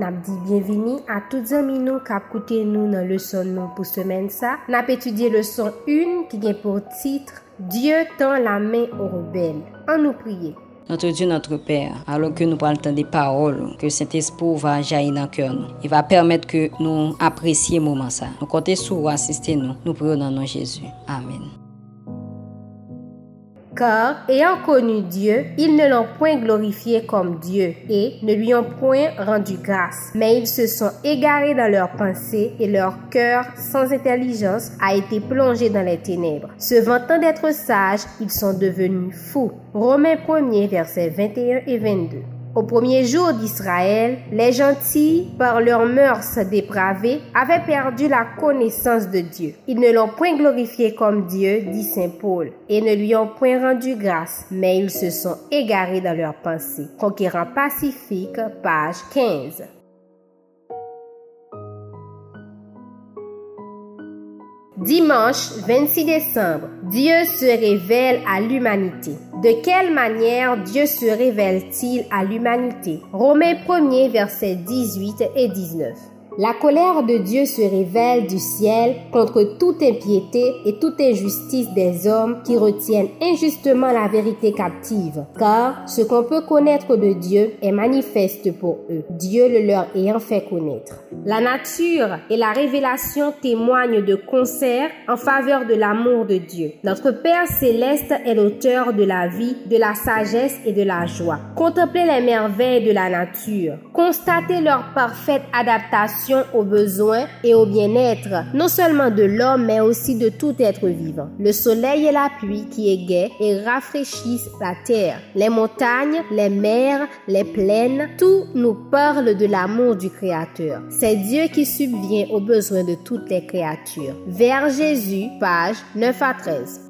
nap di bienvini a tout zami nou kap koute nou nan leson nou pou semen sa. Nap etudye leson 1 ki gen pou titre Dieu tan la men ou rebel. An nou priye. Notre Dieu, notre Père, alors que nous parlons des paroles, que cet esprit va jaillir dans le cœur. nous. Il va permettre que nous apprécions le moment ça. Nous comptons sur vous, assistez-nous. Nous prions dans le nom de Jésus. Amen. Car, ayant connu Dieu, ils ne l'ont point glorifié comme Dieu et ne lui ont point rendu grâce, mais ils se sont égarés dans leurs pensées et leur cœur sans intelligence a été plongé dans les ténèbres. Se vantant d'être sages, ils sont devenus fous. Romains 1er, versets 21 et 22. Au premier jour d'Israël, les gentils, par leurs mœurs dépravées, avaient perdu la connaissance de Dieu. Ils ne l'ont point glorifié comme Dieu, dit Saint Paul, et ne lui ont point rendu grâce, mais ils se sont égarés dans leurs pensées. Conquérant pacifique, page 15. Dimanche 26 décembre, Dieu se révèle à l'humanité. De quelle manière Dieu se révèle-t-il à l'humanité? Romains 1er versets 18 et 19. La colère de Dieu se révèle du ciel contre toute impiété et toute injustice des hommes qui retiennent injustement la vérité captive, car ce qu'on peut connaître de Dieu est manifeste pour eux, Dieu le leur ayant fait connaître. La nature et la révélation témoignent de concert en faveur de l'amour de Dieu. Notre Père céleste est l'auteur de la vie, de la sagesse et de la joie. Contemplez les merveilles de la nature. Constatez leur parfaite adaptation aux besoins et au bien-être, non seulement de l'homme, mais aussi de tout être vivant. Le soleil et la pluie qui égaient et rafraîchissent la terre. Les montagnes, les mers, les plaines, tout nous parle de l'amour du Créateur. C'est Dieu qui subvient aux besoins de toutes les créatures. Vers Jésus, page 9 à 13.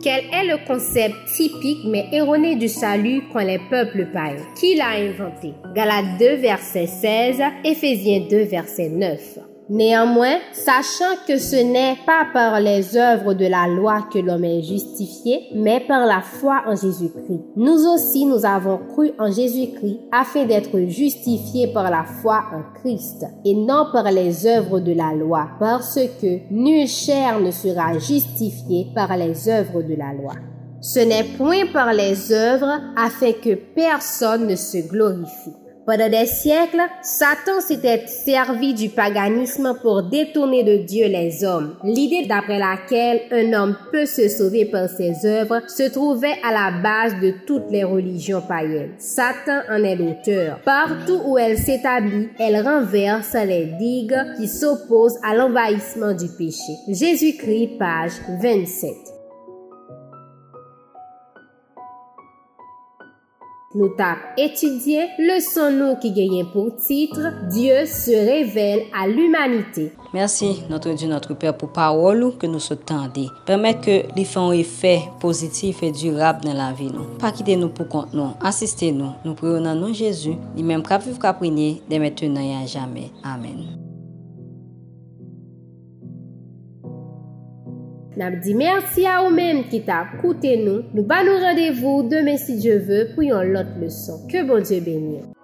Quel est le concept typique mais erroné du salut qu'ont les peuples païens? Qui l'a inventé? Galates 2, verset 16, Éphésiens 2, verset 9. Néanmoins, sachant que ce n'est pas par les œuvres de la loi que l'homme est justifié, mais par la foi en Jésus-Christ. Nous aussi, nous avons cru en Jésus-Christ afin d'être justifiés par la foi en Christ et non par les œuvres de la loi, parce que nulle chair ne sera justifiée par les œuvres de la loi. Ce n'est point par les œuvres afin que personne ne se glorifie. Pendant des siècles, Satan s'était servi du paganisme pour détourner de Dieu les hommes. L'idée d'après laquelle un homme peut se sauver par ses œuvres se trouvait à la base de toutes les religions païennes. Satan en est l'auteur. Partout où elle s'établit, elle renverse les digues qui s'opposent à l'envahissement du péché. Jésus-Christ, page 27. nou tap etudye leson nou ki genyen pou titre Diyo se revel a l'umanite. Mersi notre Diyo notre Père pou parolou ke nou se tende. Permet ke li fè an efè pozitif e durab nan la vi nou. Pa kite nou pou kont nou, asiste nou, nou preyo nan nou Jezu, li menm kap viv kap prine de mette nan ya jame. Amen. Nap di mersi a ou menm ki ta koute nou. Nou ba nou radevou demen si Dje ve pou yon lot leson. Ke bon Dje benyon.